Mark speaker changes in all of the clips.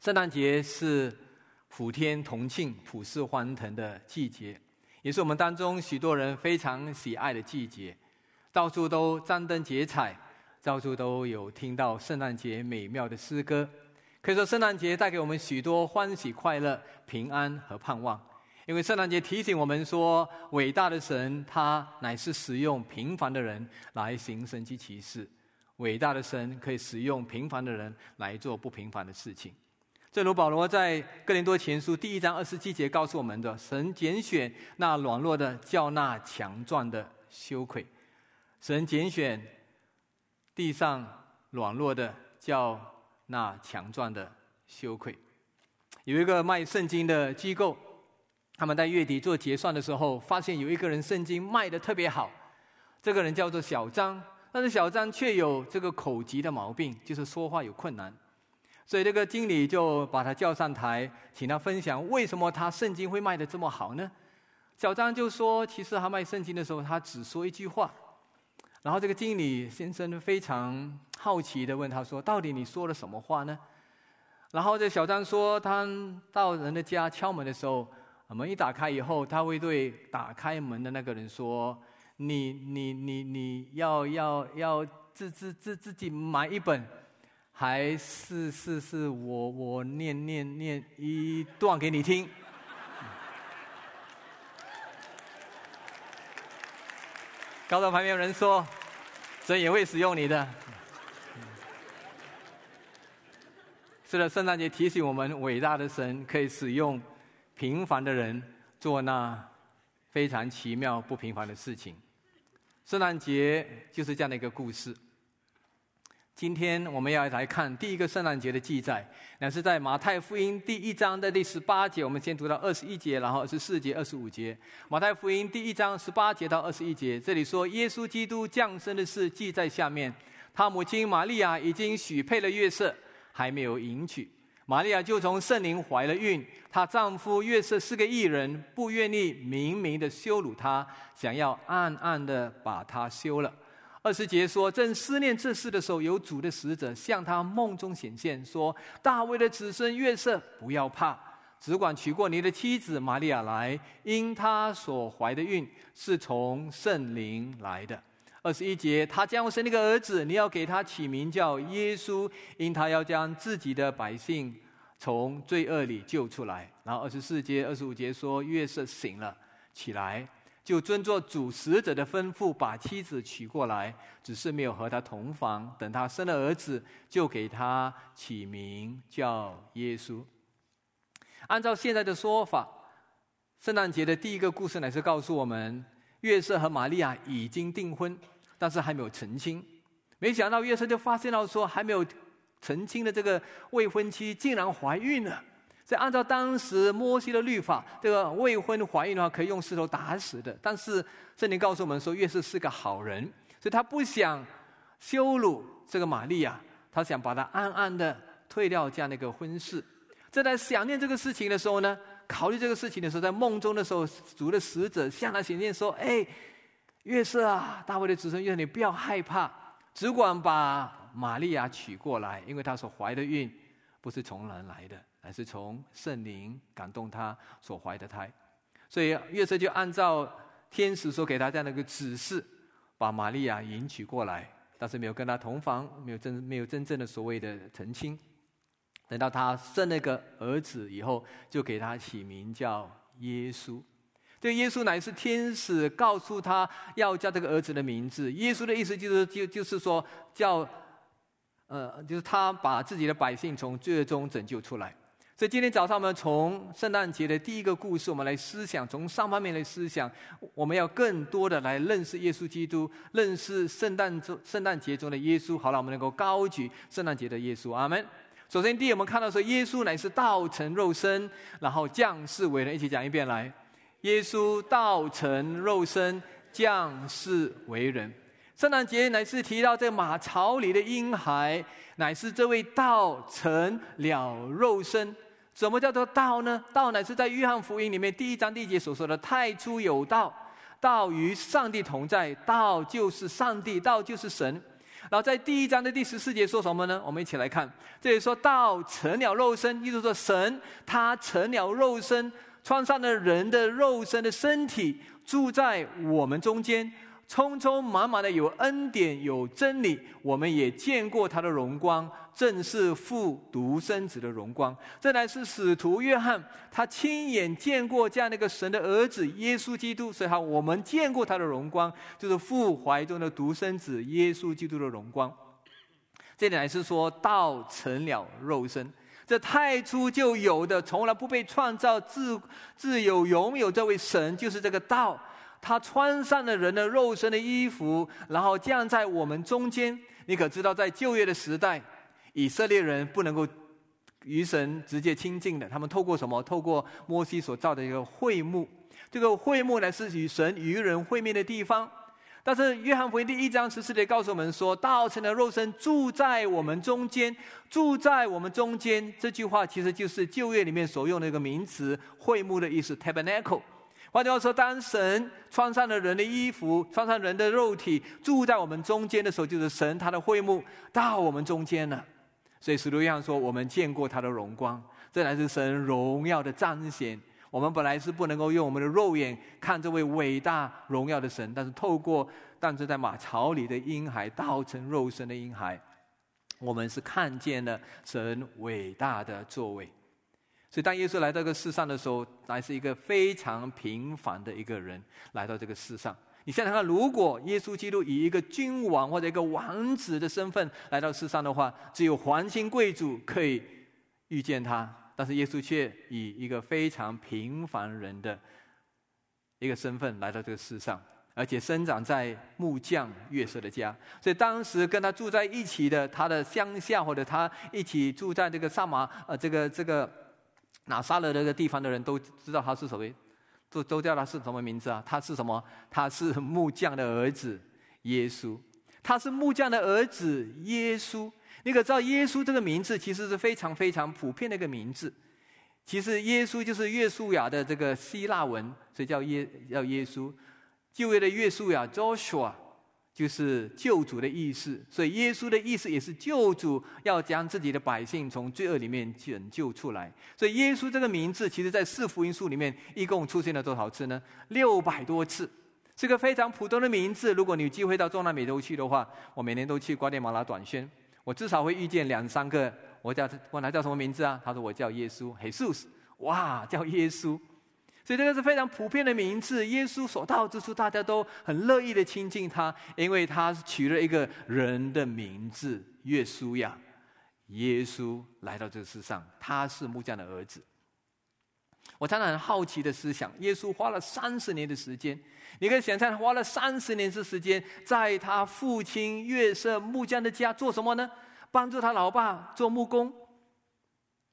Speaker 1: 圣诞节是普天同庆、普世欢腾的季节，也是我们当中许多人非常喜爱的季节。到处都张灯结彩，到处都有听到圣诞节美妙的诗歌。可以说，圣诞节带给我们许多欢喜、快乐、平安和盼望。因为圣诞节提醒我们说，伟大的神他乃是使用平凡的人来行神迹奇事。伟大的神可以使用平凡的人来做不平凡的事情。正如保罗在哥林多前书第一章二十七节告诉我们的：“神拣选那软弱的，叫那强壮的羞愧；神拣选地上软弱的，叫那强壮的羞愧。”有一个卖圣经的机构，他们在月底做结算的时候，发现有一个人圣经卖的特别好，这个人叫做小张，但是小张却有这个口疾的毛病，就是说话有困难。所以这个经理就把他叫上台，请他分享为什么他圣经会卖的这么好呢？小张就说：“其实他卖圣经的时候，他只说一句话。”然后这个经理先生非常好奇的问他说：“到底你说了什么话呢？”然后这小张说：“他到人的家敲门的时候，门一打开以后，他会对打开门的那个人说：‘你你你你要要要自自自自己买一本。’”还是是是我我念念念一段给你听。高到旁边有人说，神也会使用你的。是的，圣诞节提醒我们，伟大的神可以使用平凡的人做那非常奇妙不平凡的事情。圣诞节就是这样的一个故事。今天我们要来看第一个圣诞节的记载，那是在马太福音第一章的第十八节。我们先读到二十一节，然后二十四节、二十五节。马太福音第一章十八节到二十一节，这里说耶稣基督降生的事记在下面。他母亲玛利亚已经许配了约瑟，还没有迎娶。玛利亚就从圣灵怀了孕。她丈夫约瑟是个异人，不愿意明明的羞辱她，想要暗暗的把她休了。二十节说，正思念这事的时候，有主的使者向他梦中显现，说：“大卫的子孙约瑟，不要怕，只管娶过你的妻子玛利亚来，因她所怀的孕是从圣灵来的。”二十一节，他将会生一个儿子，你要给他起名叫耶稣，因他要将自己的百姓从罪恶里救出来。然后二十四节、二十五节说，约瑟醒了，起来。就遵作主使者的吩咐，把妻子娶过来，只是没有和他同房。等他生了儿子，就给他起名叫耶稣。按照现在的说法，圣诞节的第一个故事乃是告诉我们，约瑟和玛利亚已经订婚，但是还没有成亲。没想到约瑟就发现到说，还没有成亲的这个未婚妻竟然怀孕了。在按照当时摩西的律法，这个未婚怀孕的话可以用石头打死的。但是圣经告诉我们说，约瑟是个好人，所以他不想羞辱这个玛利亚，他想把他暗暗的退掉这样的一个婚事。正在想念这个事情的时候呢，考虑这个事情的时候，在梦中的时候，主的使者向他显现说：“哎，约瑟啊，大卫的子孙约瑟，你不要害怕，只管把玛利亚娶过来，因为她所怀的孕不是从人来的。”乃是从圣灵感动他所怀的胎，所以约瑟就按照天使所给他这样的一个指示，把玛利亚迎娶过来，但是没有跟他同房，没有真没有真正的所谓的成亲。等到他生了个儿子以后，就给他起名叫耶稣。这耶稣乃是天使告诉他要叫这个儿子的名字。耶稣的意思就是就就是说叫，呃，就是他把自己的百姓从罪恶中拯救出来。所以今天早上，我们从圣诞节的第一个故事，我们来思想，从上方面来思想，我们要更多的来认识耶稣基督，认识圣诞中圣诞节中的耶稣。好了，我们能够高举圣诞节的耶稣，阿门。首先，第一，我们看到说，耶稣乃是道成肉身，然后降世为人。一起讲一遍来，耶稣道成肉身，降世为人。圣诞节乃是提到这马槽里的婴孩，乃是这位道成了肉身。什么叫做道呢？道乃是在约翰福音里面第一章第一节所说的“太初有道，道与上帝同在，道就是上帝，道就是神”。然后在第一章的第十四节说什么呢？我们一起来看，这里说到成了肉身，意思说神他成了肉身，穿上了人的肉身的身体，住在我们中间。匆匆忙忙的有恩典有真理，我们也见过他的荣光，正是父独生子的荣光。这乃是使徒约翰，他亲眼见过这样的一个神的儿子耶稣基督，所以哈我们见过他的荣光，就是父怀中的独生子耶稣基督的荣光。这里乃是说道成了肉身，这太初就有的，从来不被创造，自自有拥有这位神，就是这个道。他穿上了人的肉身的衣服，然后降在我们中间。你可知道，在旧约的时代，以色列人不能够与神直接亲近的，他们透过什么？透过摩西所造的一个会幕。这个会幕呢，是与神与人会面的地方。但是约翰福音第一章十四节告诉我们说：“道成的肉身住在我们中间，住在我们中间。”这句话其实就是旧约里面所用的一个名词“会幕”的意思 （tabernacle）。换句话说，当神穿上了人的衣服，穿上人的肉体，住在我们中间的时候，就是神他的会幕到我们中间了。所以使徒约翰说：“我们见过他的荣光，这乃是神荣耀的彰显。我们本来是不能够用我们的肉眼看这位伟大荣耀的神，但是透过诞生在马槽里的婴孩，道成肉身的婴孩，我们是看见了神伟大的作为。”所以，当耶稣来到这个世上的时候，乃是一个非常平凡的一个人来到这个世上。你想想看，如果耶稣基督以一个君王或者一个王子的身份来到世上的话，只有皇亲贵族可以遇见他，但是耶稣却以一个非常平凡人的一个身份来到这个世上，而且生长在木匠月色的家。所以，当时跟他住在一起的他的乡下，或者他一起住在这个萨马呃这个这个。拿撒勒那个地方的人都知道他是什么，都都叫他是什么名字啊？他是什么？他是木匠的儿子耶稣。他是木匠的儿子耶稣。你可知道耶稣这个名字其实是非常非常普遍的一个名字。其实耶稣就是约书亚的这个希腊文，所以叫耶叫耶稣。旧约的约书亚 Joshua。就是救主的意思，所以耶稣的意思也是救主要将自己的百姓从罪恶里面拯救出来。所以耶稣这个名字，其实在四福音书里面一共出现了多少次呢？六百多次，是个非常普通的名字。如果你有机会到中南美洲去的话，我每年都去瓜地马拉短宣，我至少会遇见两三个。我叫问他叫什么名字啊？他说我叫耶稣，Jesus，哇，叫耶稣。所以这个是非常普遍的名字，耶稣所到之处，大家都很乐意的亲近他，因为他取了一个人的名字——耶稣呀。耶稣来到这个世上，他是木匠的儿子。我常常很好奇的思想：耶稣花了三十年的时间，你可以想象，花了三十年的时间，在他父亲约瑟木匠的家做什么呢？帮助他老爸做木工。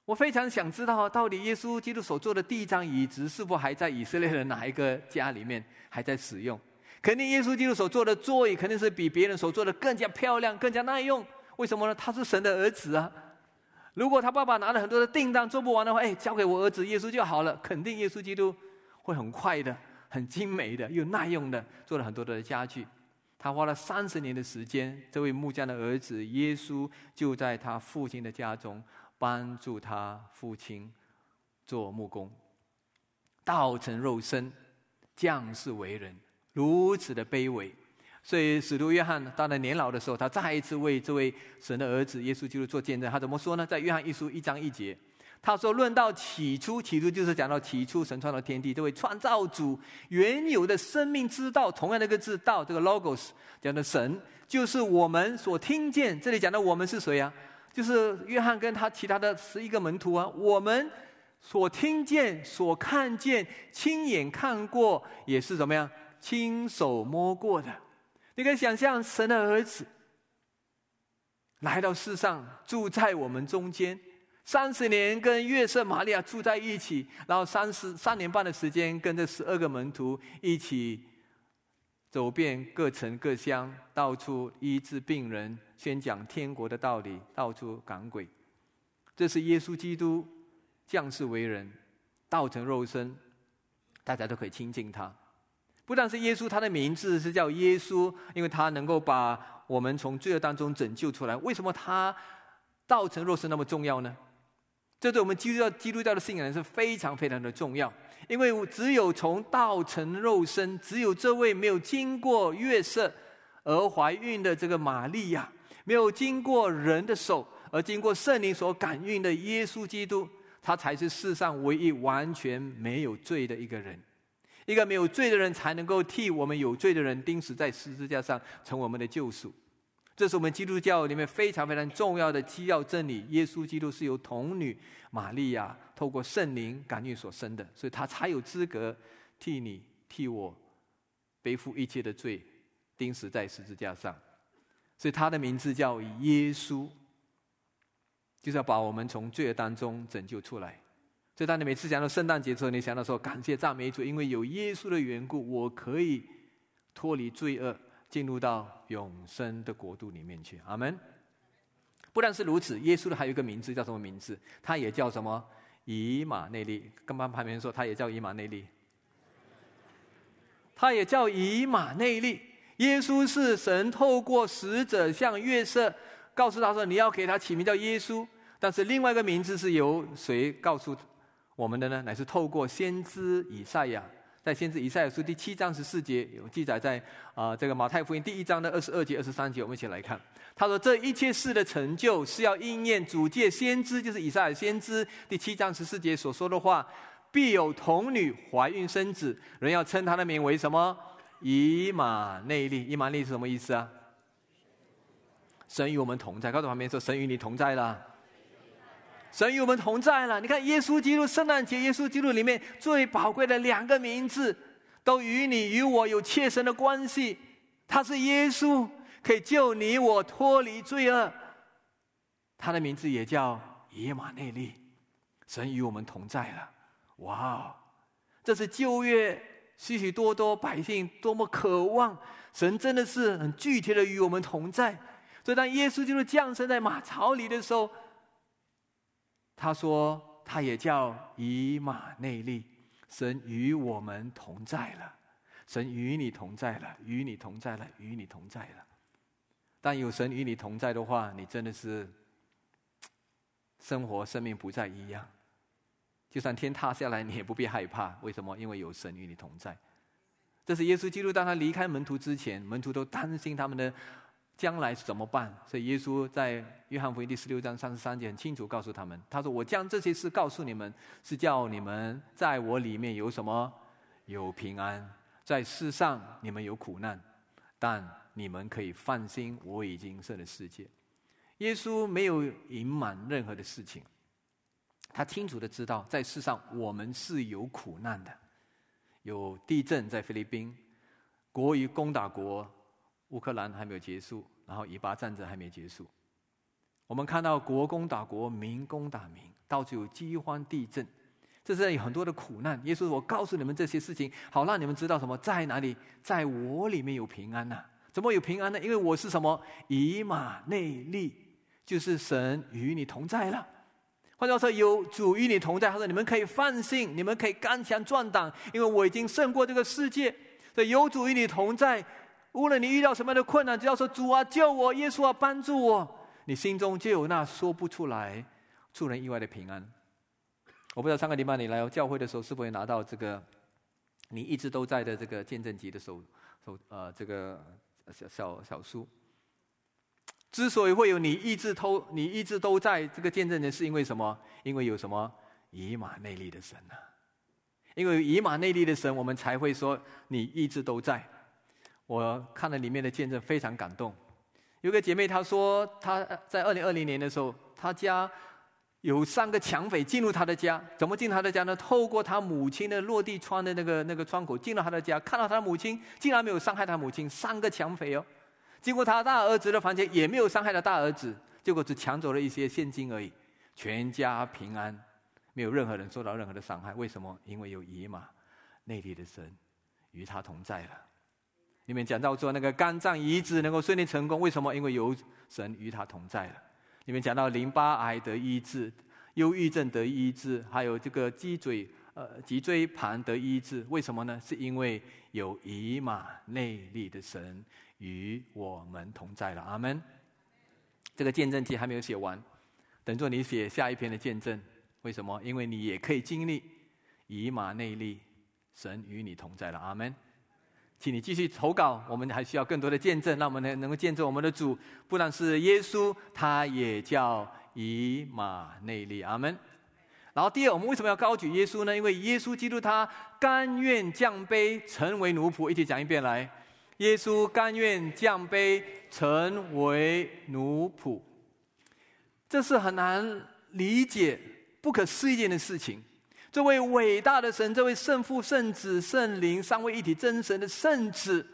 Speaker 1: 我非常想知道，到底耶稣基督所坐的第一张椅子是否还在以色列的哪一个家里面还在使用？肯定耶稣基督所坐的座椅肯定是比别人所做的更加漂亮、更加耐用。为什么呢？他是神的儿子啊！如果他爸爸拿了很多的订单做不完的话，哎，交给我儿子耶稣就好了。肯定耶稣基督会很快的、很精美的、又耐用的做了很多的家具。他花了三十年的时间，这位木匠的儿子耶稣就在他父亲的家中。帮助他父亲做木工，道成肉身，降世为人，如此的卑微。所以使徒约翰到了年老的时候，他再一次为这位神的儿子耶稣基督做见证。他怎么说呢？在约翰一书一章一节，他说：“论到起初，起初就是讲到起初神创造天地，这位创造主原有的生命之道，同样的一个字道，这个 logos 讲的神，就是我们所听见。这里讲的我们是谁啊？”就是约翰跟他其他的十一个门徒啊，我们所听见、所看见、亲眼看过，也是怎么样？亲手摸过的。你可以想象，神的儿子来到世上，住在我们中间，三十年跟约瑟、玛利亚住在一起，然后三十三年半的时间跟这十二个门徒一起。走遍各城各乡，到处医治病人，宣讲天国的道理，到处赶鬼。这是耶稣基督降世为人，道成肉身，大家都可以亲近他。不但是耶稣，他的名字是叫耶稣，因为他能够把我们从罪恶当中拯救出来。为什么他道成肉身那么重要呢？这对我们基督教基督教的信仰是非常非常的重要。因为只有从道成肉身，只有这位没有经过月色而怀孕的这个玛利亚，没有经过人的手而经过圣灵所感孕的耶稣基督，他才是世上唯一完全没有罪的一个人。一个没有罪的人才能够替我们有罪的人钉死在十字架上，成为我们的救赎。这是我们基督教里面非常非常重要的基要真理。耶稣基督是由童女玛利亚透过圣灵感孕所生的，所以他才有资格替你、替我背负一切的罪，钉死在十字架上。所以他的名字叫耶稣，就是要把我们从罪恶当中拯救出来。所以，当你每次讲到圣诞节的时候，你想到说感谢赞美主，因为有耶稣的缘故，我可以脱离罪恶，进入到永生的国度里面去。阿门。不但是如此，耶稣的还有一个名字，叫什么名字？他也叫什么？以马内利。跟旁边人说，他也叫以马内利。他也叫以马内利。耶稣是神透过使者向月色告诉他说：“你要给他起名叫耶稣。”但是另外一个名字是由谁告诉？我们的呢，乃是透过先知以赛亚，在先知以赛亚书第七章十四节有记载，在啊这个马太福音第一章的二十二节、二十三节，我们一起来看。他说：“这一切事的成就，是要应验主借先知，就是以赛亚先知第七章十四节所说的话：必有童女怀孕生子，人要称他的名为什么？以马内利。以马内利是什么意思啊？神与我们同在。告诉旁边说：神与你同在了。”神与我们同在了。你看，耶稣基督圣诞节，耶稣基督里面最宝贵的两个名字，都与你与我有切身的关系。他是耶稣，可以救你我脱离罪恶。他的名字也叫以马内利，神与我们同在了。哇哦，这是旧约许许多多百姓多么渴望，神真的是很具体的与我们同在。所以，当耶稣基督降生在马槽里的时候。他说：“他也叫以马内利，神与我们同在了，神与你同在了，与你同在了，与你同在了。但有神与你同在的话，你真的是生活生命不再一样。就算天塌下来，你也不必害怕。为什么？因为有神与你同在。这是耶稣基督当他离开门徒之前，门徒都担心他们的。”将来怎么办？所以耶稣在约翰福音第十六章三十三节很清楚告诉他们：“他说我将这些事告诉你们，是叫你们在我里面有什么？有平安。在世上你们有苦难，但你们可以放心，我已经胜了世界。”耶稣没有隐瞒任何的事情，他清楚的知道，在世上我们是有苦难的，有地震在菲律宾，国与攻打国。乌克兰还没有结束，然后以巴战争还没结束。我们看到国攻打国，民攻打民，到处有饥荒、地震，这是有很多的苦难。耶稣，我告诉你们这些事情，好让你们知道什么在哪里，在我里面有平安呐？怎么有平安呢？因为我是什么？以马内利，就是神与你同在了。换句话说，有主与你同在，他说你们可以放心，你们可以刚强壮胆，因为我已经胜过这个世界。所以有主与你同在。无论你遇到什么样的困难，只要说主啊救我，耶稣啊帮助我，你心中就有那说不出来、出人意外的平安。我不知道上个礼拜你来教会的时候，是否会拿到这个你一直都在的这个见证集的手手呃这个小小小书。之所以会有你一直都你一直都在这个见证人，是因为什么？因为有什么以马内利的神呐？因为以马内利的神，我们才会说你一直都在。我看了里面的见证，非常感动。有个姐妹她说，她在二零二零年的时候，她家有三个抢匪进入她的家。怎么进她的家呢？透过她母亲的落地窗的那个那个窗口进了她的家，看到她母亲竟然没有伤害她母亲。三个抢匪哦，经过他大儿子的房间也没有伤害到大儿子，结果只抢走了一些现金而已，全家平安，没有任何人受到任何的伤害。为什么？因为有以马内地的神与他同在了。你们讲到说，那个肝脏移植能够顺利成功，为什么？因为有神与他同在了。你们讲到淋巴癌得医治，忧郁症得医治，还有这个脊椎呃脊椎盘得医治，为什么呢？是因为有以马内利的神与我们同在了。阿门。这个见证记还没有写完，等着你写下一篇的见证。为什么？因为你也可以经历以马内利，神与你同在了。阿门。请你继续投稿，我们还需要更多的见证，让我们能能够见证我们的主，不但是耶稣，他也叫以马内利。阿门。然后第二，我们为什么要高举耶稣呢？因为耶稣基督他甘愿降卑，成为奴仆。一起讲一遍来，耶稣甘愿降卑，成为奴仆。这是很难理解、不可思议的事情。这位伟大的神，这位圣父、圣子、圣灵三位一体真神的圣子，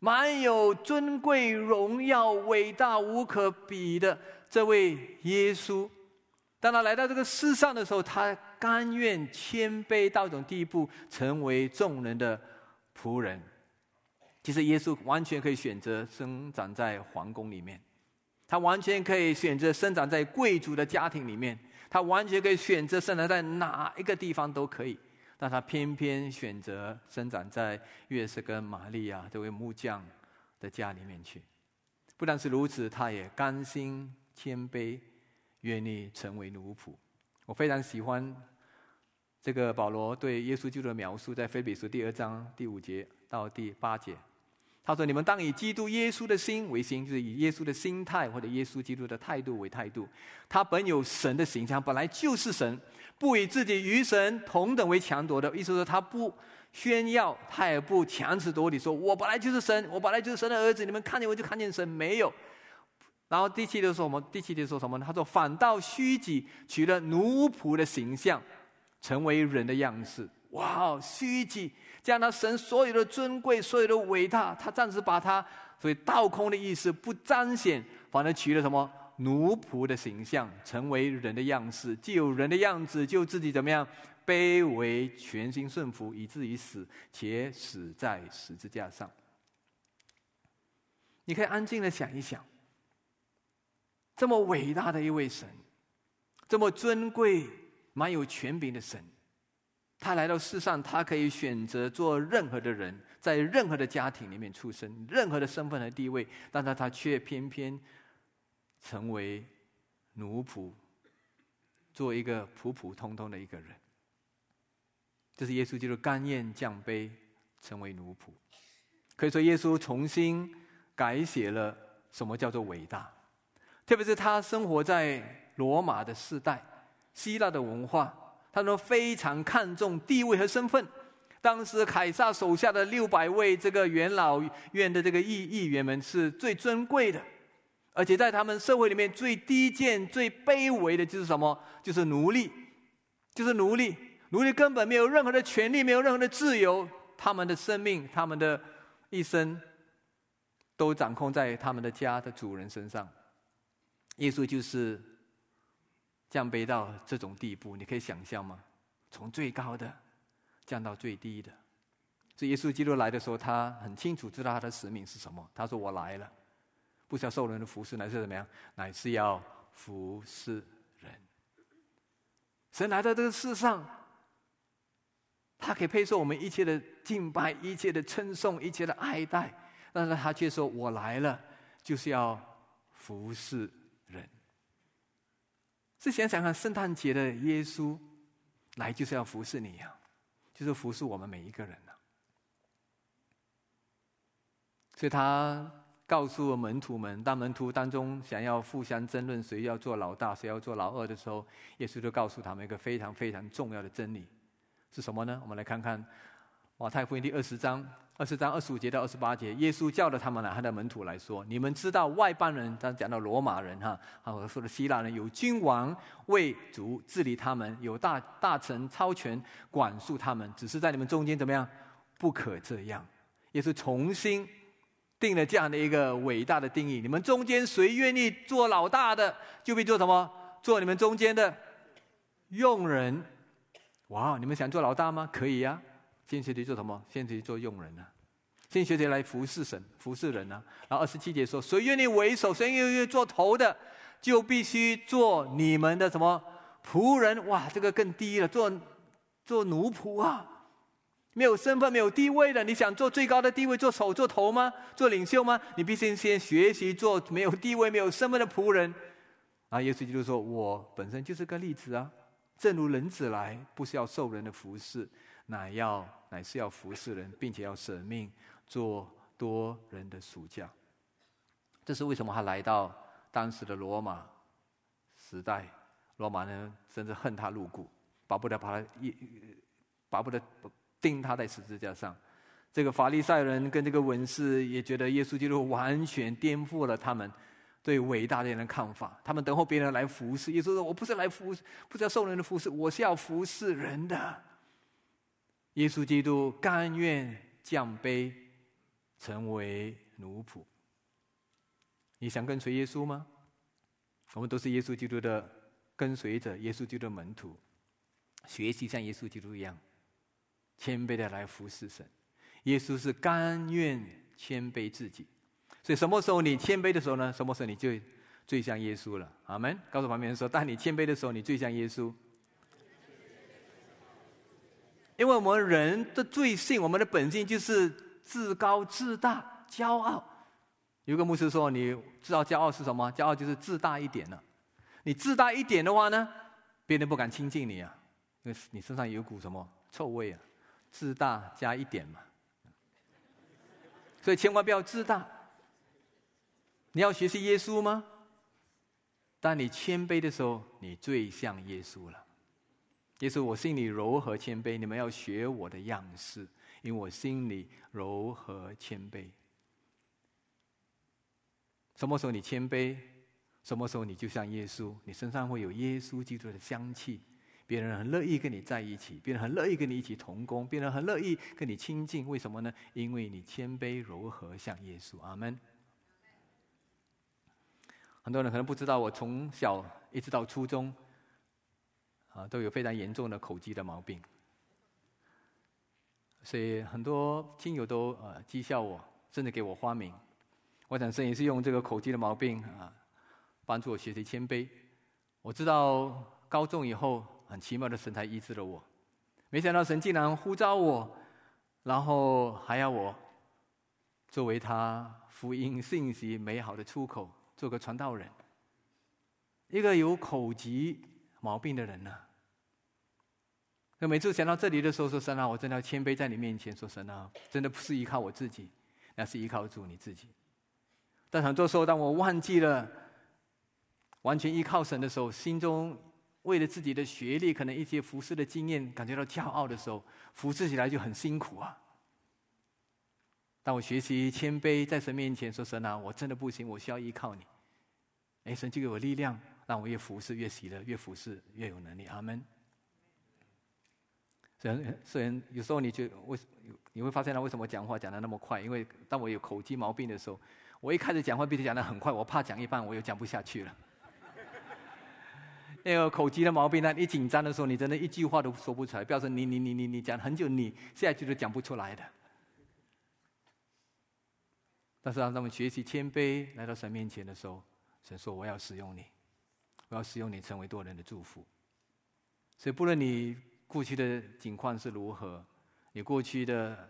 Speaker 1: 满有尊贵、荣耀、伟大无可比的这位耶稣，当他来到这个世上的时候，他甘愿谦卑到一种地步，成为众人的仆人。其实耶稣完全可以选择生长在皇宫里面，他完全可以选择生长在贵族的家庭里面。他完全可以选择生长在哪一个地方都可以，但他偏偏选择生长在约瑟跟玛利亚这位木匠的家里面去。不但是如此，他也甘心谦卑，愿意成为奴仆。我非常喜欢这个保罗对耶稣基督的描述，在菲比书第二章第五节到第八节。他说：“你们当以基督耶稣的心为心，就是以耶稣的心态或者耶稣基督的态度为态度。他本有神的形象，本来就是神，不以自己与神同等为强夺的。意思说，他不炫耀，他也不强词夺理，说我本来就是神，我本来就是神的儿子。你们看见我就看见神，没有。然后第七节说什么？第七节说什么呢？他说：反倒虚己，取了奴仆的形象，成为人的样式。哇哦，虚己。”将他神所有的尊贵、所有的伟大，他暂时把他所以倒空的意思不彰显，反而取了什么奴仆的形象，成为人的样式，既有人的样子，就自己怎么样卑微，全心顺服，以至于死，且死在十字架上。你可以安静的想一想，这么伟大的一位神，这么尊贵、蛮有权柄的神。他来到世上，他可以选择做任何的人，在任何的家庭里面出生，任何的身份和地位，但是他却偏偏成为奴仆，做一个普普通通的一个人。这是耶稣基督甘愿降卑，成为奴仆。可以说，耶稣重新改写了什么叫做伟大，特别是他生活在罗马的时代，希腊的文化。他说非常看重地位和身份。当时凯撒手下的六百位这个元老院的这个议议员们是最尊贵的，而且在他们社会里面最低贱、最卑微的就是什么？就是奴隶，就是奴隶。奴隶根本没有任何的权利，没有任何的自由。他们的生命，他们的一生，都掌控在他们的家的主人身上。耶稣就是。降卑到这种地步，你可以想象吗？从最高的降到最低的。所以耶稣基督来的时候，他很清楚知道他的使命是什么。他说：“我来了，不是要受人的服侍，乃是怎么样？乃是要服侍人。”神来到这个世上，他可以配受我们一切的敬拜、一切的称颂、一切的爱戴，但是他却说：“我来了，就是要服侍。”是想想看，圣诞节的耶稣来就是要服侍你呀，就是服侍我们每一个人呐。所以他告诉门徒们，当门徒当中想要互相争论谁要做老大，谁要做老二的时候，耶稣就告诉他们一个非常非常重要的真理，是什么呢？我们来看看马太福音第二十章。二十章二十五节到二十八节，耶稣叫了他们来，他的门徒来说：“你们知道外邦人，他讲到罗马人哈，啊，我说的希腊人有君王为主治理他们，有大大臣超权管束他们，只是在你们中间怎么样？不可这样。耶稣重新定了这样的一个伟大的定义：你们中间谁愿意做老大的，就必做什么？做你们中间的佣人。哇，你们想做老大吗？可以呀。”先学弟做什么？先学弟做佣人呢？先学弟来服侍神、服侍人呢？然后二十七节说：谁愿意为首，谁愿意做头的，就必须做你们的什么仆人？哇，这个更低了，做做奴仆啊！没有身份、没有地位的，你想做最高的地位，做首、做头吗？做领袖吗？你必须先学习做没有地位、没有身份的仆人。啊，耶稣基督说：“我本身就是个例子啊，正如人子来，不是要受人的服侍，乃要乃是要服侍人，并且要舍命做多人的属下。”这是为什么他来到当时的罗马时代？罗马人甚至恨他入骨，巴不得把他一，巴不得钉他在十字架上。这个法利赛人跟这个文士也觉得耶稣基督完全颠覆了他们对伟大的人的看法。他们等候别人来服侍，耶稣说：“我不是来服，不是要受人的服侍，我是要服侍人的。”耶稣基督甘愿降卑，成为奴仆。你想跟随耶稣吗？我们都是耶稣基督的跟随者，耶稣基督的门徒，学习像耶稣基督一样，谦卑的来服侍神。耶稣是甘愿谦卑自己，所以什么时候你谦卑的时候呢？什么时候你就最像耶稣了？阿门。告诉旁边人说：，当你谦卑的时候，你最像耶稣。因为我们人的罪性，我们的本性就是自高自大、骄傲。有个牧师说：“你知道骄傲是什么？骄傲就是自大一点了。你自大一点的话呢，别人不敢亲近你啊，因为你身上有股什么臭味啊？自大加一点嘛。所以千万不要自大。你要学习耶稣吗？当你谦卑的时候，你最像耶稣了。耶稣，我心里柔和谦卑，你们要学我的样式，因为我心里柔和谦卑。”什么时候你谦卑，什么时候你就像耶稣，你身上会有耶稣基督的香气，别人很乐意跟你在一起，别人很乐意跟你一起同工，别人很乐意跟你亲近。为什么呢？因为你谦卑柔和，像耶稣。阿门。很多人可能不知道，我从小一直到初中，啊，都有非常严重的口疾的毛病，所以很多亲友都呃讥笑我，甚至给我花名。我想神也是用这个口疾的毛病啊，帮助我学习谦卑。我知道高中以后，很奇妙的神才医治了我。没想到神竟然呼召我，然后还要我作为他福音信息美好的出口，做个传道人。一个有口疾毛病的人呢，那每次想到这里的时候，说神啊，我真的要谦卑在你面前，说神啊，真的不是依靠我自己，那是依靠主你自己。但很多时候，当我忘记了完全依靠神的时候，心中为了自己的学历，可能一些服侍的经验，感觉到骄傲的时候，服侍起来就很辛苦啊。当我学习谦卑，在神面前说：“神啊，我真的不行，我需要依靠你。”哎，神就给我力量，让我越服侍越喜乐，越服侍越有能力。阿门。虽然虽然有时候你就为你会发现他为什么讲话讲的那么快？因为当我有口疾毛病的时候。我一开始讲话必须讲的很快，我怕讲一半我又讲不下去了。那个口疾的毛病那，一紧张的时候，你真的一句话都说不出来。表示你你你你你讲很久，你下去都讲不出来的。但是让他们学习谦卑，来到神面前的时候，神说：“我要使用你，我要使用你，成为多人的祝福。”所以，不论你过去的境况是如何，你过去的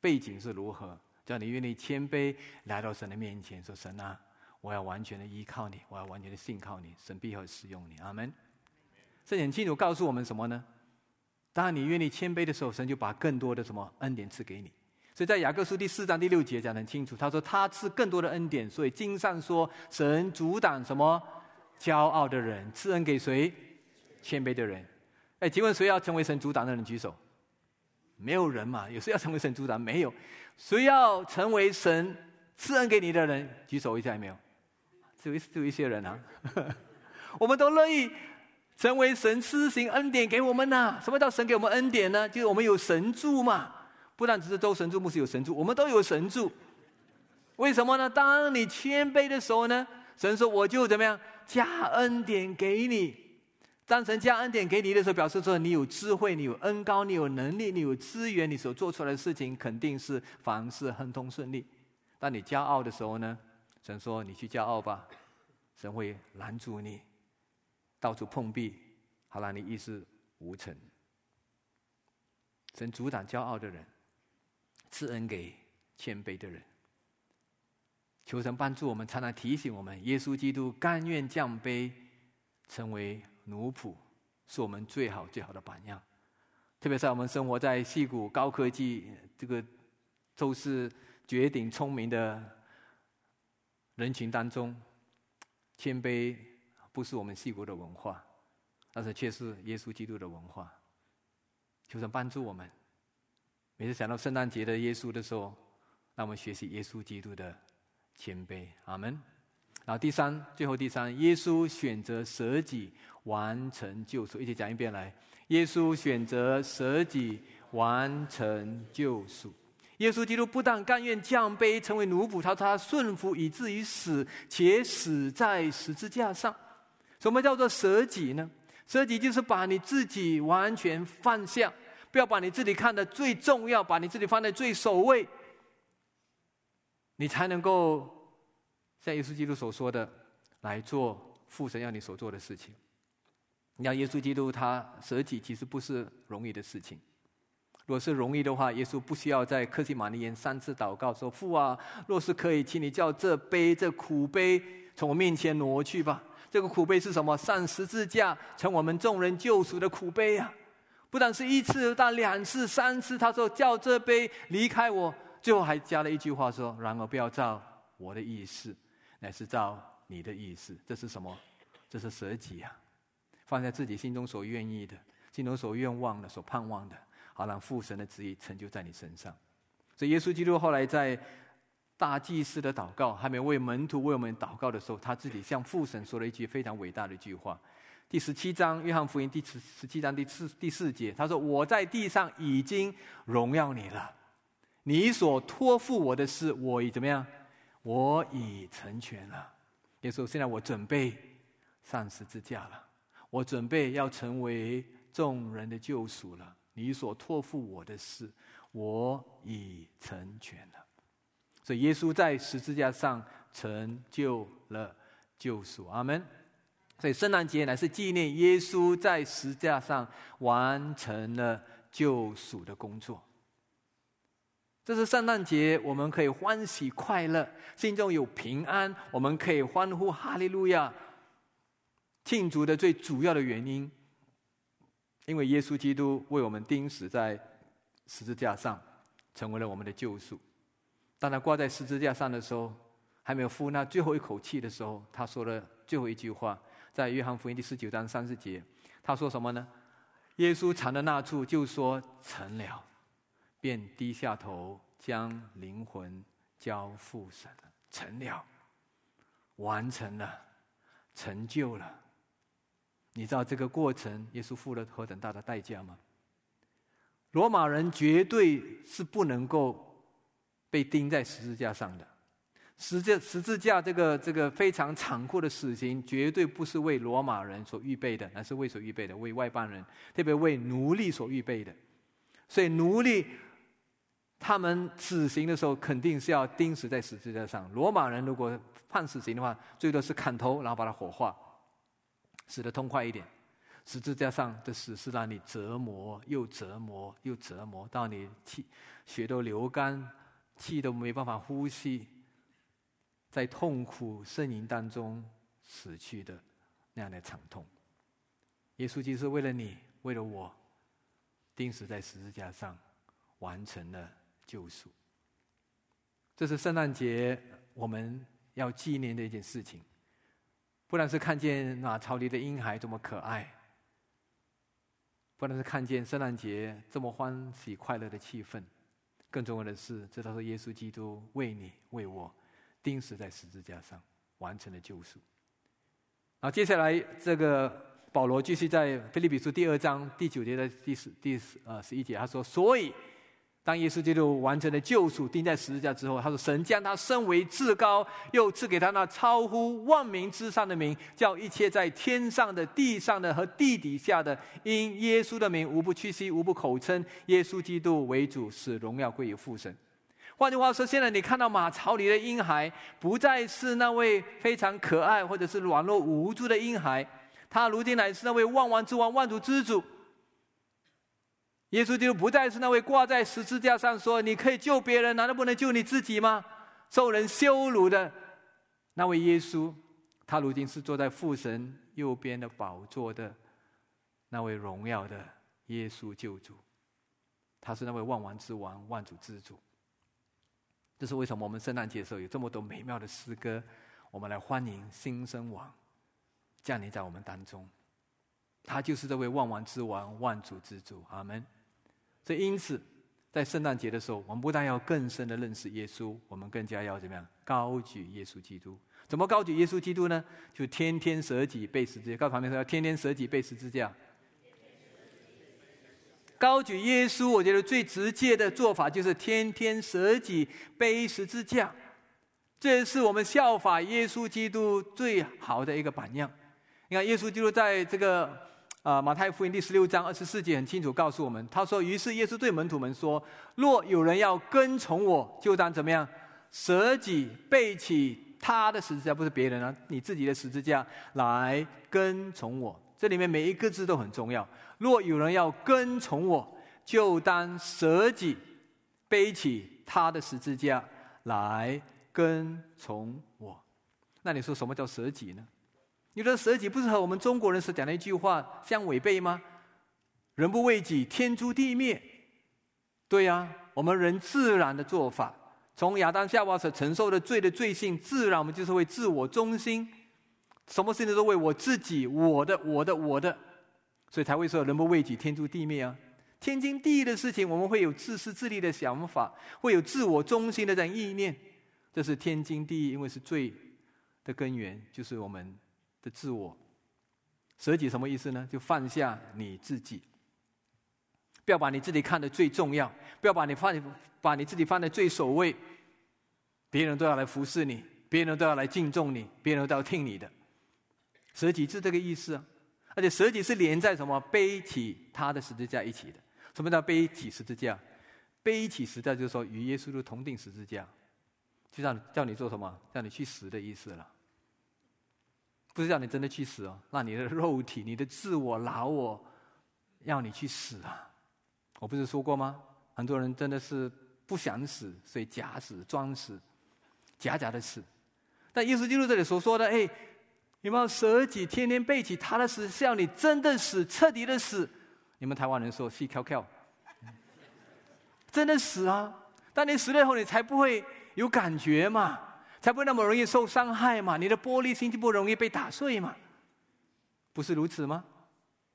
Speaker 1: 背景是如何。叫你愿意谦卑来到神的面前，说：“神啊，我要完全的依靠你，我要完全的信靠你，神必会使用你。”阿门。圣经清楚告诉我们什么呢？当你愿意谦卑的时候，神就把更多的什么恩典赐给你。所以在雅各书第四章第六节讲得很清楚，他说：“他赐更多的恩典。”所以经上说：“神阻挡什么骄傲的人，赐恩给谁？谦卑的人。”哎，请问谁要成为神主党的人？举手。没有人嘛？有谁要成为神主党？没有。谁要成为神赐恩给你的人？举手一下，有没有？只有只有一些人啊。我们都乐意成为神施行恩典给我们呐。什么叫神给我们恩典呢？就是我们有神助嘛。不但只是周神助，牧师有神助，我们都有神助。为什么呢？当你谦卑的时候呢，神说我就怎么样加恩典给你。当神将恩典给你的时候，表示说你有智慧，你有恩高，你有能力，你有资源，你所做出来的事情肯定是凡事亨通顺利。当你骄傲的时候呢，神说你去骄傲吧，神会拦住你，到处碰壁，好让你一事无成。神阻挡骄傲的人，赐恩给谦卑的人。求神帮助我们，常常提醒我们：耶稣基督甘愿降卑，成为奴仆，是我们最好最好的榜样。特别是我们生活在戏骨高科技这个都是绝顶聪明的人群当中，谦卑不是我们戏骨的文化，但是却是耶稣基督的文化。求神帮助我们，每次想到圣诞节的耶稣的时候，让我们学习耶稣基督的。谦卑，阿门。然后第三，最后第三，耶稣选择舍己完成救赎。一起讲一遍来。耶稣选择舍己完成救赎。耶稣基督不但甘愿降卑成为奴仆，他他顺服以至于死，且死在十字架上。什么叫做舍己呢？舍己就是把你自己完全放下，不要把你自己看得最重要，把你自己放在最首位。你才能够像耶稣基督所说的来做父神要你所做的事情。你看耶稣基督他舍己其实不是容易的事情。如果是容易的话，耶稣不需要在克西玛尼园三次祷告说：“父啊，若是可以，请你叫这杯这苦杯从我面前挪去吧。”这个苦杯是什么？上十字架成我们众人救赎的苦杯啊！不但是一次，但两次、三次，他说：“叫这杯离开我。”最后还加了一句话说：“然而不要照我的意思，乃是照你的意思。”这是什么？这是舍己啊！放在自己心中所愿意的、心中所愿望的、所盼望的，好让父神的旨意成就在你身上。所以耶稣基督后来在大祭司的祷告，还没为门徒为我们祷告的时候，他自己向父神说了一句非常伟大的一句话。第十七章约翰福音第十十七章第四第四节，他说：“我在地上已经荣耀你了。”你所托付我的事，我已怎么样？我已成全了。耶稣，现在我准备上十字架了，我准备要成为众人的救赎了。你所托付我的事，我已成全了。所以，耶稣在十字架上成就了救赎。阿门。所以，圣诞节乃是纪念耶稣在十字架上完成了救赎的工作。这是圣诞节，我们可以欢喜快乐，心中有平安，我们可以欢呼哈利路亚，庆祝的最主要的原因，因为耶稣基督为我们钉死在十字架上，成为了我们的救赎。当他挂在十字架上的时候，还没有呼那最后一口气的时候，他说了最后一句话，在约翰福音第十九章三十节，他说什么呢？耶稣藏的那处就说成了。便低下头，将灵魂交付神，成了，完成了，成就了。你知道这个过程，耶稣付了何等大的代价吗？罗马人绝对是不能够被钉在十字架上的，十字十字架这个这个非常残酷的死刑，绝对不是为罗马人所预备的，而是为所预备的，为外邦人，特别为奴隶所预备的。所以奴隶。他们死刑的时候肯定是要钉死在十字架上。罗马人如果判死刑的话，最多是砍头，然后把它火化，死得痛快一点。十字架上的死是让你折磨，又折磨，又折磨，到你气血都流干，气都没办法呼吸，在痛苦呻吟当中死去的那样的惨痛。耶稣基督为了你，为了我，钉死在十字架上，完成了。救赎，这是圣诞节我们要纪念的一件事情。不但是看见那草里的婴孩多么可爱，不但是看见圣诞节这么欢喜快乐的气氛，更重要的是，知道是耶稣基督为你为我钉死在十字架上，完成了救赎。好，接下来这个保罗继续在腓利比书第二章第九节的第十第十呃十一节，他说：“所以。”当耶稣基督完成了救赎，钉在十字架之后，他说：“神将他升为至高，又赐给他那超乎万民之上的名，叫一切在天上的、地上的和地底下的，因耶稣的名，无不屈膝，无不口称耶稣基督为主，使荣耀归于父神。”换句话说，现在你看到马槽里的婴孩，不再是那位非常可爱或者是软弱无助的婴孩，他如今乃是那位万王之王、万主之主。耶稣就不再是那位挂在十字架上说：“你可以救别人，难道不能救你自己吗？”受人羞辱的那位耶稣，他如今是坐在父神右边的宝座的那位荣耀的耶稣救主。他是那位万王之王、万主之主。这是为什么我们圣诞节的时候有这么多美妙的诗歌，我们来欢迎新生王降临在我们当中。他就是这位万王之王、万主之主。阿门。所以，因此，在圣诞节的时候，我们不但要更深的认识耶稣，我们更加要怎么样？高举耶稣基督。怎么高举耶稣基督呢？就天天舍己背十字架。告诉旁边说，要天天舍己背十字架。高举耶稣，我觉得最直接的做法就是天天舍己背十字架。这是我们效法耶稣基督最好的一个榜样。你看，耶稣基督在这个。啊，马太福音第十六章二十四节很清楚告诉我们，他说：“于是耶稣对门徒们说，若有人要跟从我，就当怎么样？舍己背起他的十字架，不是别人啊，你自己的十字架来跟从我。这里面每一个字都很重要。若有人要跟从我，就当舍己背起他的十字架来跟从我。那你说什么叫舍己呢？”你的舍己不是和我们中国人所讲的一句话相违背吗？人不为己，天诛地灭。对呀，我们人自然的做法，从亚当夏娃所承受的罪的罪性，自然我们就是为自我中心，什么事情都为我自己，我的，我的，我的，所以才会说人不为己，天诛地灭啊。天经地义的事情，我们会有自私自利的想法，会有自我中心的这样意念，这是天经地义，因为是罪的根源，就是我们。的自我舍己什么意思呢？就放下你自己，不要把你自己看得最重要，不要把你放把你自己放在最首位，别人都要来服侍你，别人都要来敬重你，别人都要听你的。舍己是这个意思啊，而且舍己是连在什么背起他的十字架一起的。什么叫背起十字架？背起十字架就是说与耶稣的同定十字架，就让叫你做什么？叫你去死的意思了。不是叫你真的去死哦，让你的肉体、你的自我、老我，要你去死啊！我不是说过吗？很多人真的是不想死，所以假死、装死、假假的死。但耶稣基督这里所说的，哎，你们舍己，天天背起他的死，是要你真的死、彻底的死。你们台湾人说“细跳跳”，真的死啊！当你死了以后，你才不会有感觉嘛。才不会那么容易受伤害嘛？你的玻璃心就不容易被打碎嘛？不是如此吗？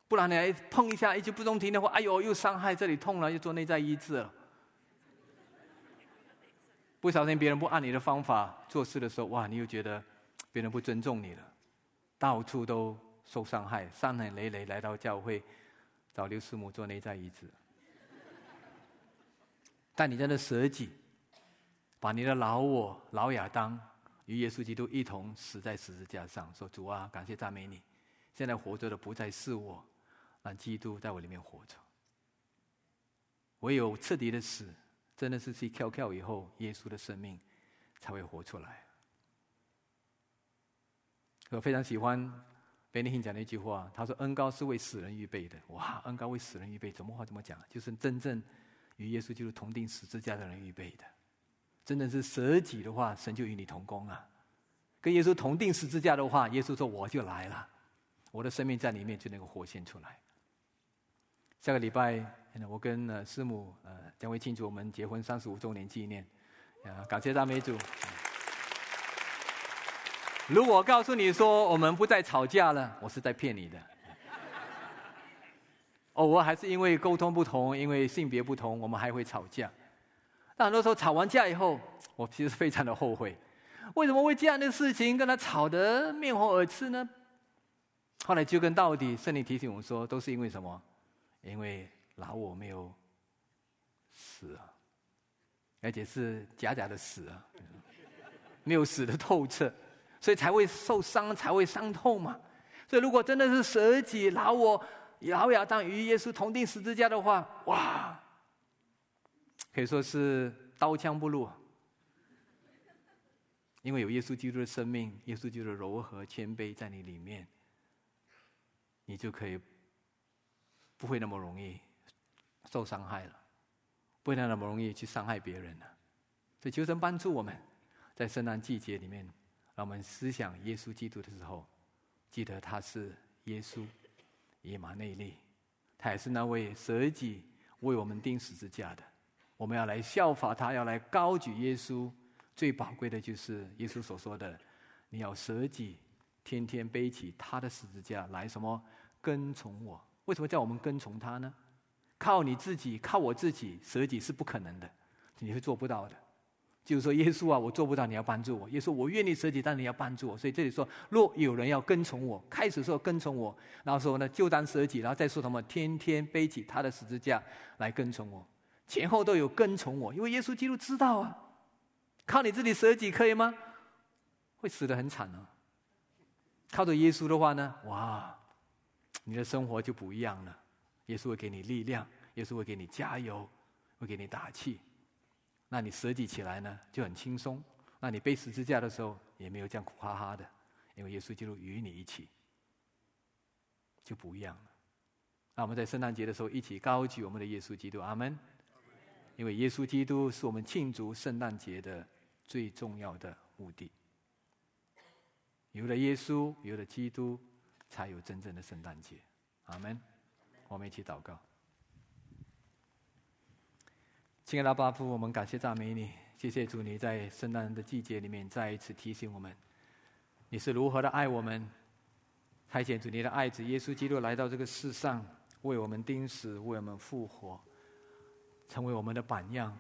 Speaker 1: 不然你碰一下一句不中听的话，哎呦，又伤害这里痛了，又做内在医治了。不小心别人不按你的方法做事的时候，哇，你又觉得别人不尊重你了，到处都受伤害，伤痕累累来到教会找刘师母做内在医治。但你真的舍己。把你的老我、老亚当与耶稣基督一同死在十字架上，说：“主啊，感谢赞美你！现在活着的不再是我，让基督在我里面活着。唯有彻底的死，真的是去跳跳以后，耶稣的生命才会活出来。”我非常喜欢贝尼逊讲的一句话，他说：“恩高是为死人预备的。”哇，恩高为死人预备，怎么话怎么讲？就是真正与耶稣基督同定十字架的人预备的。真的是舍己的话，神就与你同工啊！跟耶稣同定十字架的话，耶稣说：“我就来了，我的生命在里面就能够活现出来。”下个礼拜，我跟呃师母呃将会庆祝我们结婚三十五周年纪念，啊，感谢大美主。如果告诉你说我们不再吵架了，我是在骗你的。偶尔还是因为沟通不同，因为性别不同，我们还会吵架。但很多时候吵完架以后，我其实非常的后悔，为什么为这样的事情跟他吵得面红耳赤呢？后来就跟到底，圣灵提醒我说，都是因为什么？因为老我没有死啊，而且是假假的死啊，没有死的透彻，所以才会受伤，才会伤痛嘛。所以如果真的是舍己老我老亚当与耶稣同定十字架的话，哇！可以说是刀枪不入，因为有耶稣基督的生命，耶稣基督的柔和谦卑在你里面，你就可以不会那么容易受伤害了，不会那么容易去伤害别人了。所以求神帮助我们，在圣诞季节里面，让我们思想耶稣基督的时候，记得他是耶稣，以马内利，他也是那位舍己为我们钉十字架的。我们要来效法他，要来高举耶稣。最宝贵的就是耶稣所说的：“你要舍己，天天背起他的十字架来，什么跟从我？为什么叫我们跟从他呢？靠你自己，靠我自己舍己是不可能的，你会做不到的。”就是说，耶稣啊，我做不到，你要帮助我。耶稣，我愿意舍己，但你要帮助我。所以这里说，若有人要跟从我，开始说跟从我，然后说呢，就当舍己，然后再说什么，天天背起他的十字架来跟从我，前后都有跟从我，因为耶稣基督知道啊，靠你自己舍己可以吗？会死得很惨啊。靠着耶稣的话呢，哇，你的生活就不一样了。耶稣会给你力量，耶稣会给你加油，会给你打气。那你舍己起来呢，就很轻松。那你背十字架的时候，也没有这样苦哈哈的，因为耶稣基督与你一起，就不一样了。那我们在圣诞节的时候，一起高举我们的耶稣基督，阿门。因为耶稣基督是我们庆祝圣诞节的最重要的目的。有了耶稣，有了基督，才有真正的圣诞节，阿门。我们一起祷告。亲爱的巴父，我们感谢赞美你，谢谢主，你在圣诞的季节里面再一次提醒我们，你是如何的爱我们，派遣主你的爱子耶稣基督来到这个世上，为我们钉死，为我们复活，成为我们的榜样。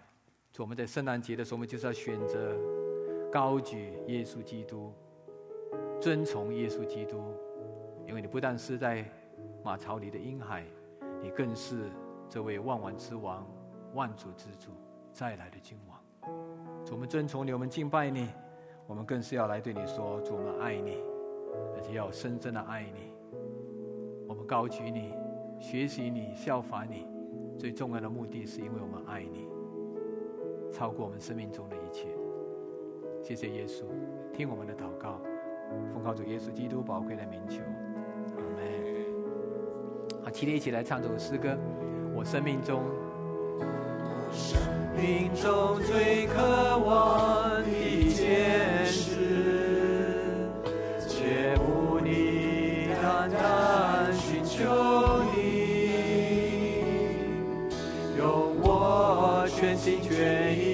Speaker 1: 主我们在圣诞节的时候，我们就是要选择高举耶稣基督，遵从耶稣基督，因为你不但是在马槽里的婴孩，你更是这位万王之王。万主之主，再来的君王，主我们尊崇你，我们敬拜你，我们更是要来对你说，主我们爱你，而且要深深的爱你。我们高举你，学习你，效法你，最重要的目的是因为我们爱你，超过我们生命中的一切。谢谢耶稣，听我们的祷告，奉靠主耶稣基督宝贵的名求，阿门。好，今天一起来唱这首诗歌，我生命中。
Speaker 2: 生命中最渴望的一件事，切勿你单单寻求心全意，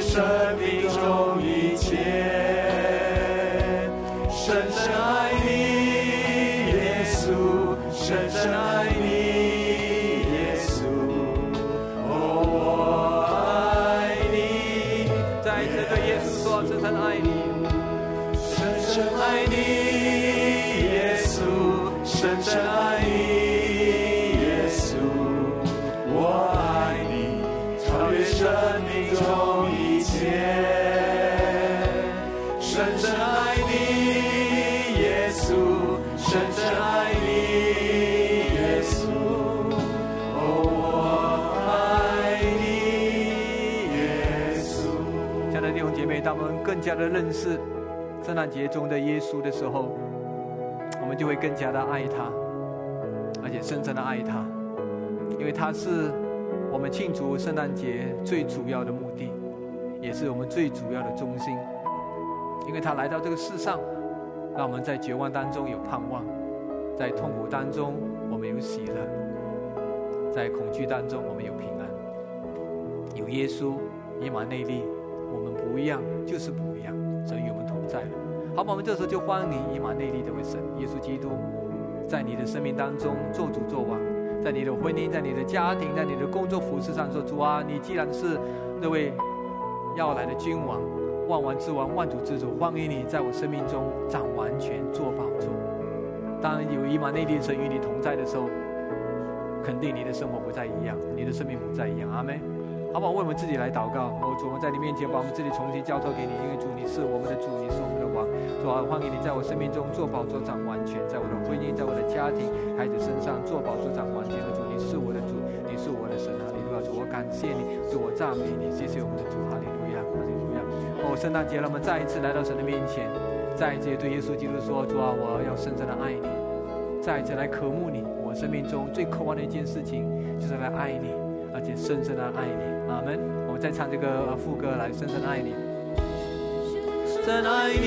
Speaker 1: 生命。的认识圣诞节中的耶稣的时候，我们就会更加的爱他，而且深深的爱他，因为他是我们庆祝圣诞节最主要的目的，也是我们最主要的中心。因为他来到这个世上，让我们在绝望当中有盼望，在痛苦当中我们有喜乐，在恐惧当中我们有平安。有耶稣，以马内利。我们不一样，就是不一样，神与我们同在了。好，我们这时候就欢迎你以马内利这位神，耶稣基督，在你的生命当中做主做王，在你的婚姻，在你的家庭，在你的工作服饰上说主啊，你既然是那位要来的君王，万王之王，万主之主，欢迎你在我生命中掌完全做宝座。当有以马内利神与你同在的时候，肯定你的生活不再一样，你的生命不再一样。阿门。好不好？为我们自己来祷告。我主，我们在你面前把我们自己重新交托给你，因为主你是我们的主，你是我们的王。主啊，欢迎你在我生命中做宝座掌完全，在我的婚姻，在我的家庭、孩子身上做宝座掌完全。主，你是我的主，你是我的神。哈利路亚！主，我感谢你，主，我赞美你，谢谢我们的主。哈利路亚，哈利路亚。哦，圣诞节了，我们再一次来到神的面前，再一次对耶稣基督说：主啊，我要深深的爱你，再一次来渴慕你。我生命中最渴望的一件事情，就是来爱你。而且深深的爱你，阿门。我们再唱这个副歌来，深深爱你。
Speaker 2: 深深爱你，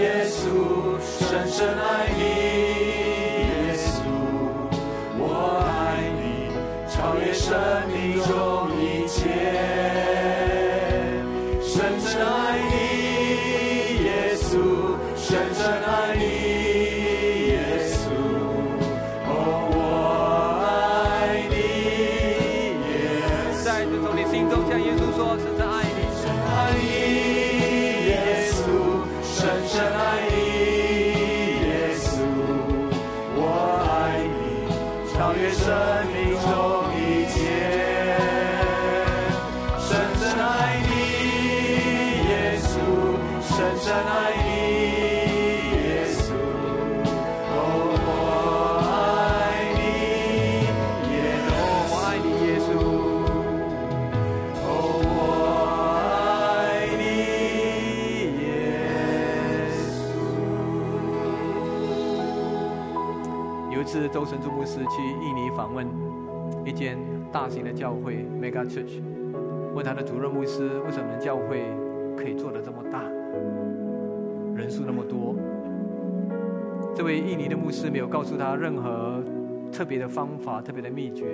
Speaker 2: 耶稣，深深爱你，耶稣，我爱你，超越生命中超越生命中一切，
Speaker 1: 深深爱你，耶稣，深深爱。师去印尼访问一间大型的教会 Mega Church，问他的主任牧师为什么教会可以做的这么大，人数那么多。这位印尼的牧师没有告诉他任何特别的方法、特别的秘诀，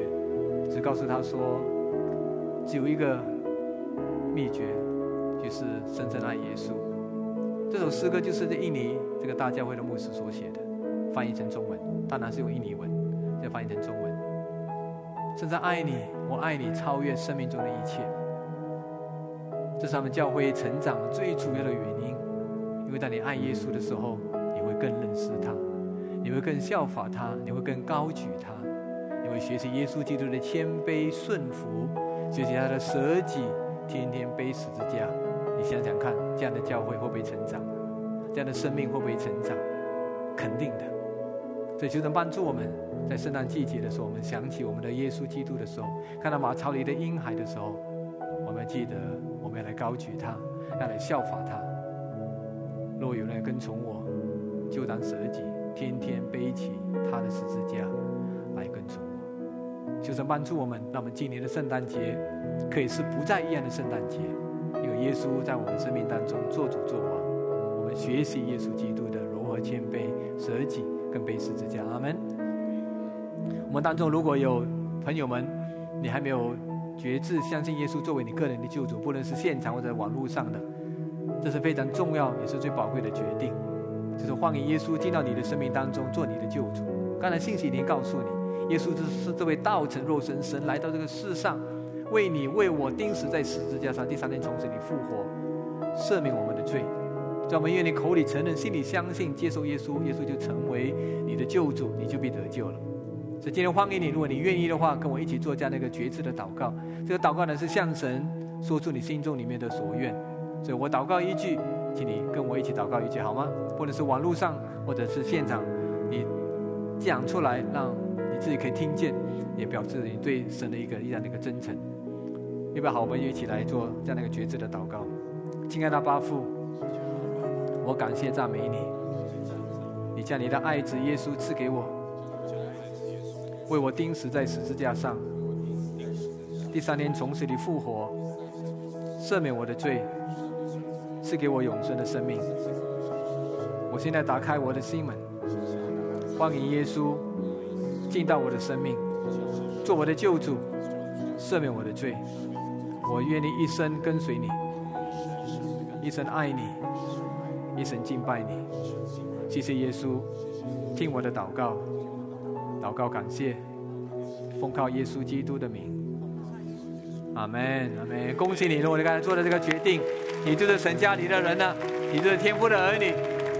Speaker 1: 只告诉他说，只有一个秘诀，就是深深爱耶稣。这首诗歌就是在印尼这个大教会的牧师所写的。翻译成中文，当然是用印尼文，再翻译成中文。甚至爱你，我爱你，超越生命中的一切。这是他们教会成长最主要的原因。因为当你爱耶稣的时候，你会更认识他，你会更效法他，你会更高举他，你会学习耶稣基督的谦卑顺服，学习他的舍己，天天背十字架。你想想看，这样的教会会不会成长？这样的生命会不会成长？肯定的。所以就能帮助我们在圣诞季节的时候，我们想起我们的耶稣基督的时候，看到马槽里的婴孩的时候，我们记得我们要来高举他，要来效法他。若有人跟从我，就当舍己，天天背起他的十字架来跟从我。就是帮助我们，让我们今年的圣诞节可以是不再一样的圣诞节，因为耶稣在我们生命当中做主做王。我们学习耶稣基督的柔和谦卑舍己。跟背十字架，阿门。我们当中如果有朋友们，你还没有决志相信耶稣作为你个人的救主，不论是现场或者网络上的，这是非常重要也是最宝贵的决定，就是欢迎耶稣进到你的生命当中做你的救主。刚才信息已经告诉你，耶稣就是这位道成肉身神来到这个世上，为你为我钉死在十字架上，第三天从死里复活，赦免我们的罪。在我们愿你口里承认，心里相信，接受耶稣，耶稣就成为你的救主，你就必得救了。所以今天欢迎你，如果你愿意的话，跟我一起做这样的一个决志的祷告。这个祷告呢是向神说出你心中里面的所愿。所以我祷告一句，请你跟我一起祷告一句，好吗？或者是网络上，或者是现场，你讲出来，让你自己可以听见，也表示你对神的一个依然的一个真诚。预备好，我们一起来做这样的一个决志的祷告。亲爱的巴父。我感谢赞美你，你将你的爱子耶稣赐给我，为我钉死在十字架上，第三天从死里复活，赦免我的罪，赐给我永生的生命。我现在打开我的心门，欢迎耶稣进到我的生命，做我的救主，赦免我的罪。我愿意一生跟随你，一生爱你。一生敬拜你，谢谢耶稣，听我的祷告，祷告感谢，奉靠耶稣基督的名。阿门，阿门！恭喜你，如果你刚才做的这个决定，你就是神家里的人了，你就是天父的儿女。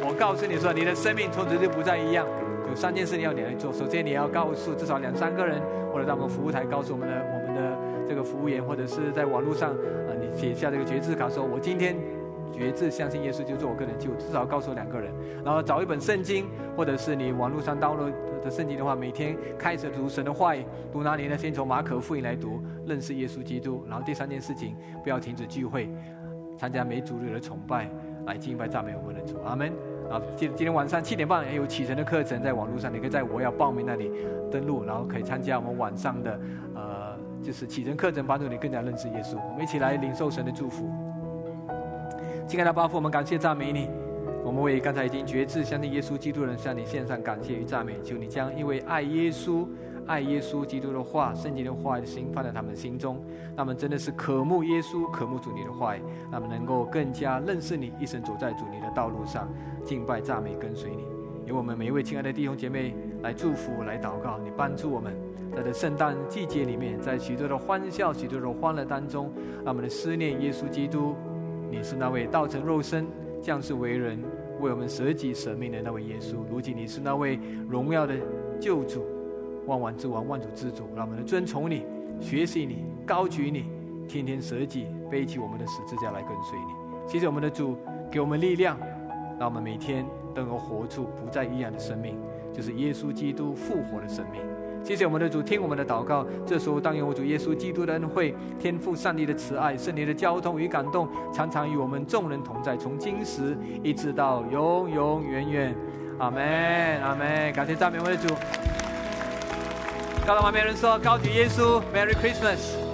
Speaker 1: 我告诉你说，你的生命从此就不再一样。有三件事你要你来做，首先你要告诉至少两三个人，或者在我们服务台告诉我们的我们的这个服务员，或者是在网络上啊，你写下这个决志卡，说我今天。决志相信耶稣，就做我个人救，至少告诉两个人。然后找一本圣经，或者是你网络上登录的圣经的话，每天开始读神的话语。读哪里呢？先从马可福音来读，认识耶稣基督。然后第三件事情，不要停止聚会，参加每主日的崇拜，来敬拜赞美我们的主。阿门。啊，今今天晚上七点半也有启程的课程，在网络上，你可以在我要报名那里登录，然后可以参加我们晚上的呃，就是启程课程，帮助你更加认识耶稣。我们一起来领受神的祝福。亲爱的巴父，我们感谢赞美你。我们为刚才已经决志相信耶稣基督的人向你献上感谢与赞美。求你将因为爱耶稣、爱耶稣基督的话、圣经的话的心放在他们心中，那么真的是渴慕耶稣、渴慕主你的话，那么能够更加认识你，一生走在主你的道路上，敬拜赞美跟随你。由我们每一位亲爱的弟兄姐妹来祝福、来祷告，你帮助我们，在这圣诞季节里面，在许多的欢笑、许多的欢乐当中，让我们的思念耶稣基督。你是那位道成肉身、降世为人、为我们舍己舍命的那位耶稣。如今你是那位荣耀的救主、万王之王、万主之主。让我们尊崇你、学习你、高举你，天天舍己背起我们的十字架来跟随你。谢谢我们的主，给我们力量，让我们每天都能活出不再一样的生命，就是耶稣基督复活的生命。谢谢我们的主，听我们的祷告。这时候，当有我主耶稣基督的恩惠、天赋上帝的慈爱、圣灵的交通与感动，常常与我们众人同在，从今时一直到永永远远。阿门，阿门。感谢赞美我的主。告诉旁边人说：高举耶稣，Merry Christmas。